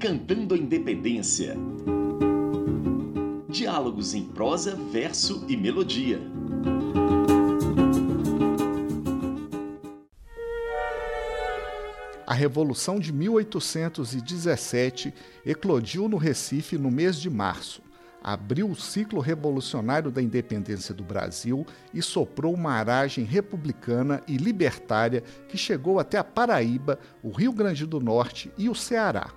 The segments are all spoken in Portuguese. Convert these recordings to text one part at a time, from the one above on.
Cantando a Independência. Diálogos em prosa, verso e melodia. A Revolução de 1817 eclodiu no Recife no mês de março. Abriu o ciclo revolucionário da independência do Brasil e soprou uma aragem republicana e libertária que chegou até a Paraíba, o Rio Grande do Norte e o Ceará.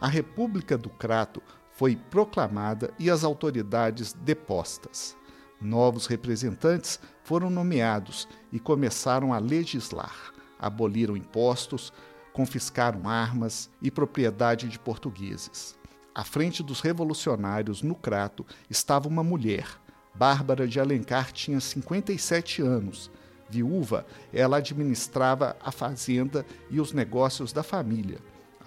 A República do Crato foi proclamada e as autoridades depostas. Novos representantes foram nomeados e começaram a legislar. Aboliram impostos, confiscaram armas e propriedade de portugueses. À frente dos revolucionários, no Crato, estava uma mulher. Bárbara de Alencar tinha 57 anos. Viúva, ela administrava a fazenda e os negócios da família.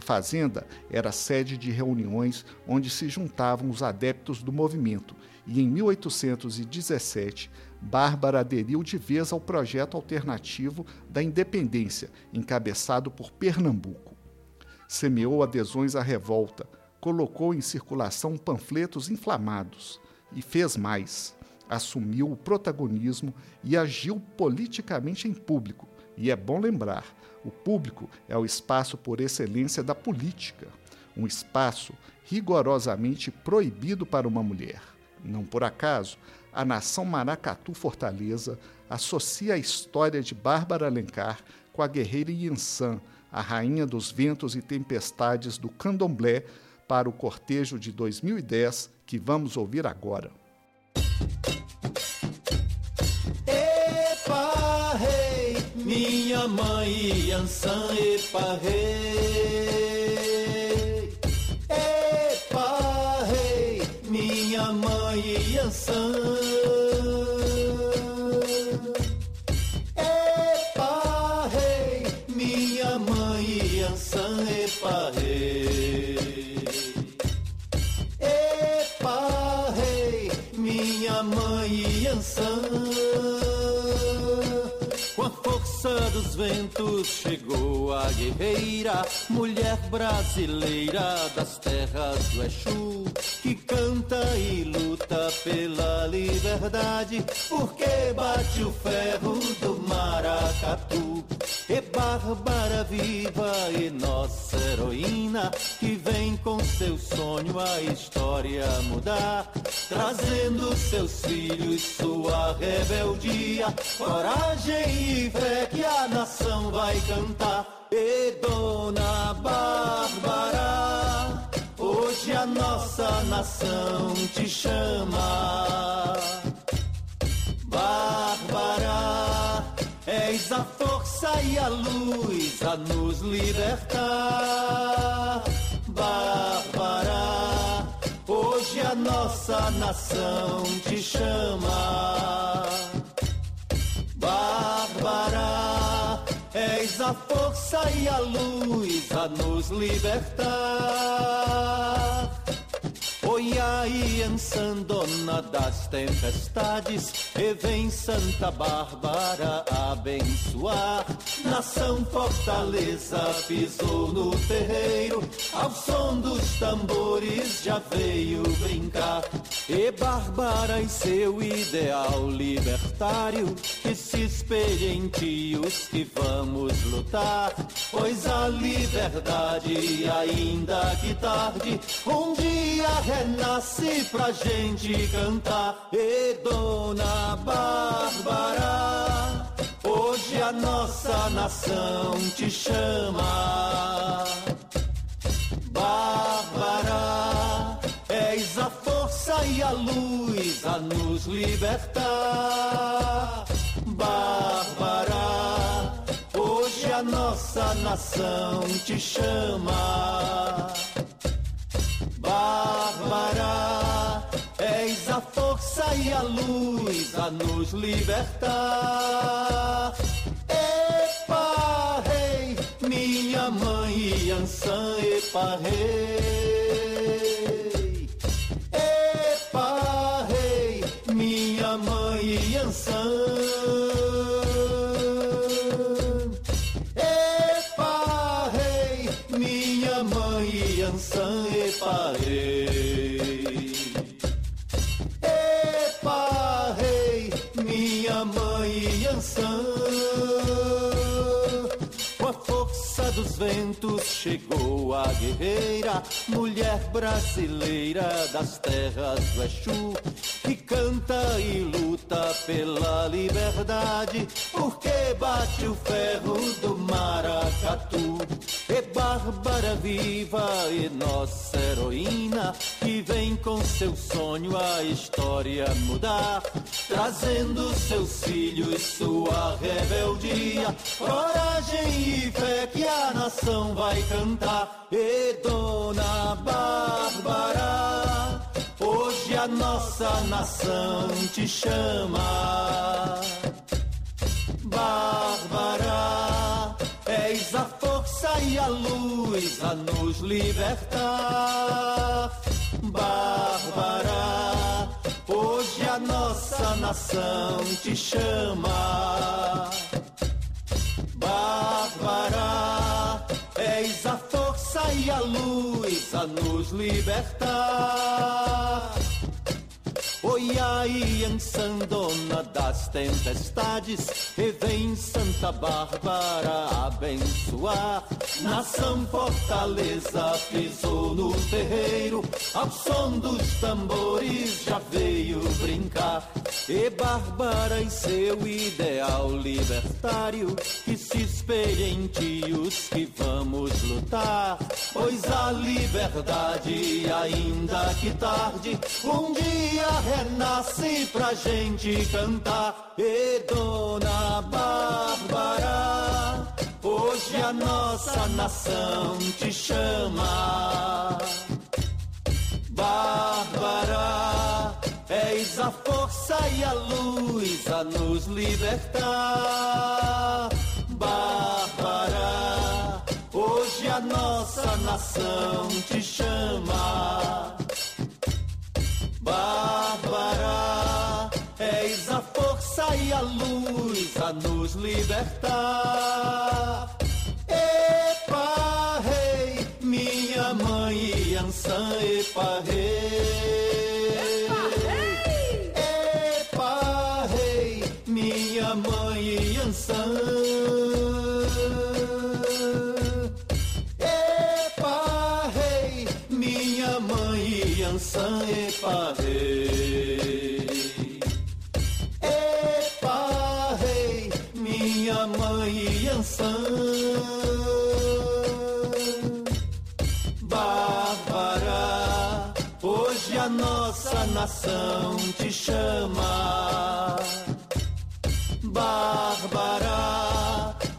A fazenda era sede de reuniões onde se juntavam os adeptos do movimento, e em 1817, Bárbara aderiu de vez ao projeto alternativo da independência, encabeçado por Pernambuco. Semeou adesões à revolta, colocou em circulação panfletos inflamados e fez mais. Assumiu o protagonismo e agiu politicamente em público. E é bom lembrar, o público é o espaço por excelência da política, um espaço rigorosamente proibido para uma mulher. Não por acaso, a nação Maracatu Fortaleza associa a história de Bárbara Alencar com a guerreira Yansan, a rainha dos ventos e tempestades do candomblé, para o cortejo de 2010 que vamos ouvir agora. Mãe Yansan epa rei Epa rei minha mãe Yansan Epa rei minha mãe Yansan epa rei Epa rei minha mãe Yansan dos ventos chegou a guerreira, mulher brasileira das terras do Exu, que canta e luta pela liberdade, porque bate o ferro do maracatu. E Bárbara viva e nossa heroína, que vem com seu sonho a história mudar, trazendo seus filhos sua rebeldia, coragem e fé que a nação vai cantar. E Dona Bárbara, hoje a nossa nação te chama. Bárbara, és a força e a luz a nos libertar. Bárbara, hoje a nossa nação te chama. Bárbara, és a força e a luz a nos libertar. Oi aí, dona das tempestades, e vem Santa Bárbara abençoar. Nação Fortaleza pisou no terreiro, ao som dos tambores já veio brincar. E Bárbara e seu ideal libertário, que se espelhe em ti os que vamos lutar. Pois a liberdade, ainda que tarde, um dia renasce pra gente cantar. E Dona Bárbara, hoje a nossa nação te chama. Bárbara, és a força e a luz a nos libertar. Bárbara, hoje a nossa nação te chama. Bárbara, és a força e a luz a nos libertar. Epa, rei, minha mãe Yansan, epa, rei. Ansan. Com a força dos ventos chegou a guerreira, mulher brasileira das terras do Exu, que canta e luta pela liberdade, porque bate o ferro do maracatu. E Bárbara viva e nossa heroína, que vem com seu sonho a história mudar, trazendo seus filhos sua rebeldia, coragem e fé que a nação vai cantar. E Dona Bárbara, hoje a nossa nação te chama. Bárbara, e a luz a nos libertar. Bárbara, hoje a nossa nação te chama. Bárbara, és a força e a luz a nos libertar. Oi, aí, dona das tempestades, e vem Santa Bárbara abençoar. Nação Fortaleza pisou no terreiro, ao som dos tambores já veio brincar. E Bárbara e seu ideal libertário, que se espelha em ti os que vamos lutar. Pois a liberdade, ainda que tarde, um dia renasce pra gente cantar. E Dona Bárbara, hoje a nossa nação te chama. Bárbara, és a força e a luz a nos libertar. Bárbara, hoje a nossa nação te chama. Bárbara, és a força e a luz a nos libertar. Epa, rei, minha mãe Ansan, epa, rei. Epa, rei, minha mãe Ansan. Minha mãe Ansan. Bárbara, hoje a nossa nação te chama. Bárbara,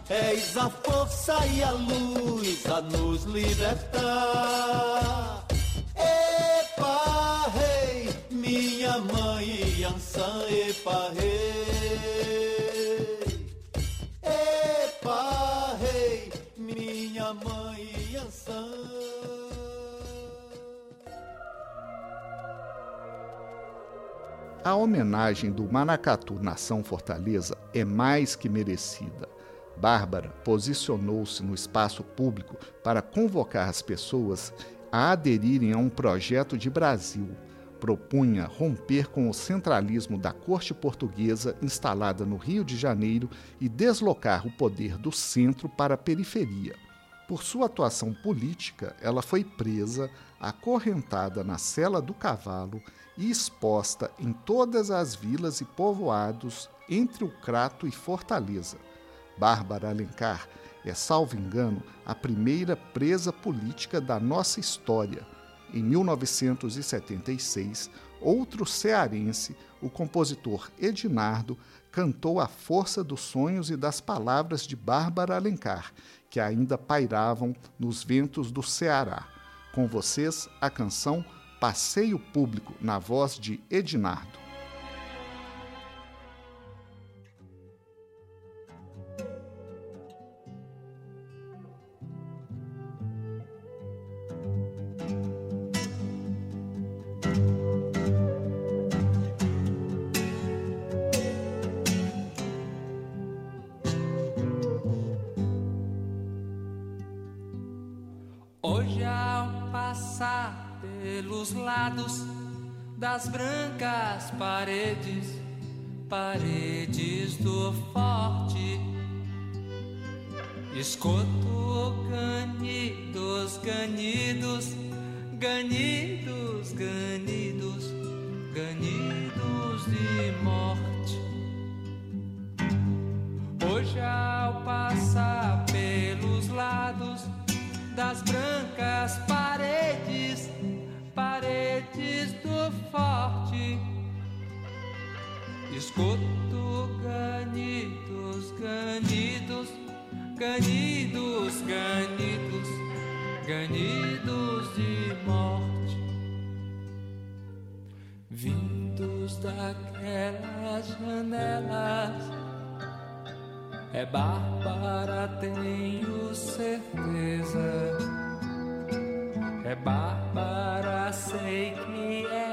és a força e a luz a nos libertar. Epa, rei, minha mãe Ansan, epa, rei. A homenagem do Maracatu Nação Fortaleza é mais que merecida. Bárbara posicionou-se no espaço público para convocar as pessoas a aderirem a um projeto de Brasil. Propunha romper com o centralismo da corte portuguesa instalada no Rio de Janeiro e deslocar o poder do centro para a periferia. Por sua atuação política, ela foi presa, acorrentada na cela do cavalo e exposta em todas as vilas e povoados entre o Crato e Fortaleza. Bárbara Alencar é, salvo engano, a primeira presa política da nossa história. Em 1976, outro cearense, o compositor Edinardo, cantou a força dos sonhos e das palavras de Bárbara Alencar, que ainda pairavam nos ventos do Ceará. Com vocês, a canção Passeio Público, na voz de Edinardo. Pelos lados das brancas paredes, paredes do forte. Escuto ganidos, ganidos, ganidos, ganidos, ganidos de morte. Hoje, ao passar pelos lados das brancas Escuto ganidos, ganidos, ganidos, ganidos, ganidos de morte. Vindos daquelas janelas é Bárbara, tenho certeza. É Bárbara, sei que é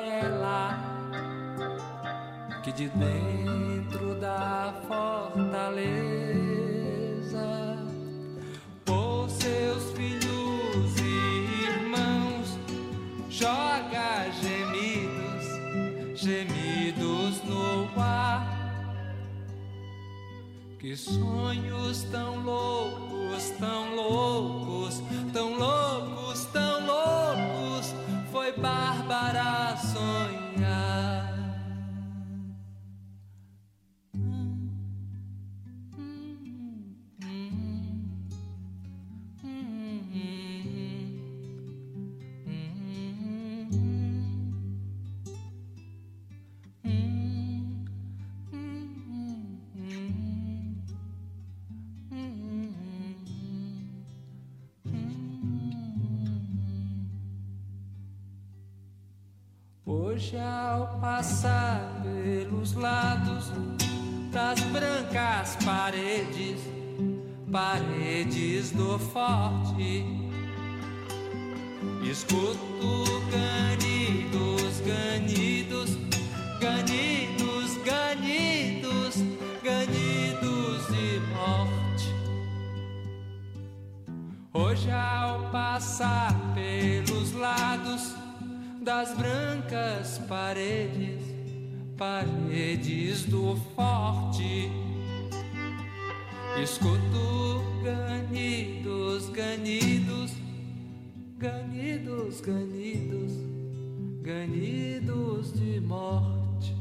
que de dentro Hoje ao passar pelos lados das brancas paredes, paredes do forte, escuto ganidos, ganidos, ganidos, ganidos, ganidos de morte. Hoje ao passar pelos lados das brancas paredes, paredes do forte. Escuto ganidos, ganidos, ganidos, ganidos, ganidos de morte.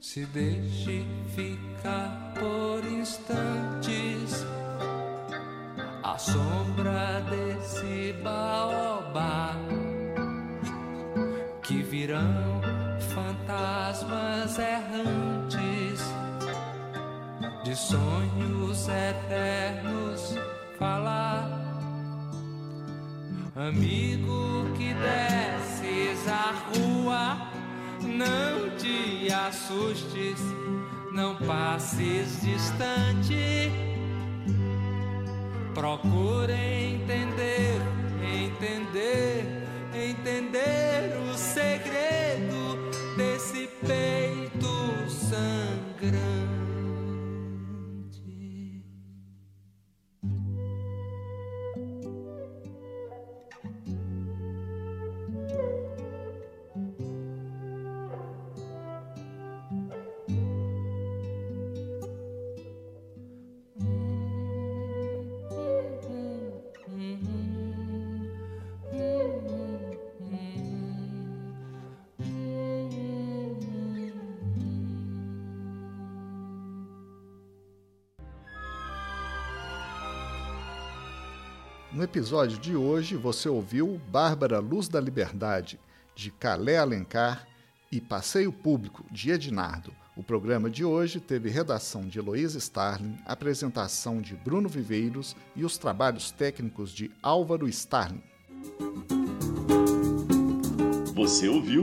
Se deixe ficar por instantes a sombra desse baobá virão fantasmas errantes de sonhos eternos falar. Amigo que desces a rua, não te assustes, não passes distante. Procure entender, entender entender o segredo No episódio de hoje você ouviu Bárbara Luz da Liberdade, de Calé Alencar, e Passeio Público, de Ednardo. O programa de hoje teve redação de Heloísa Starling, apresentação de Bruno Viveiros e os trabalhos técnicos de Álvaro Starling. Você ouviu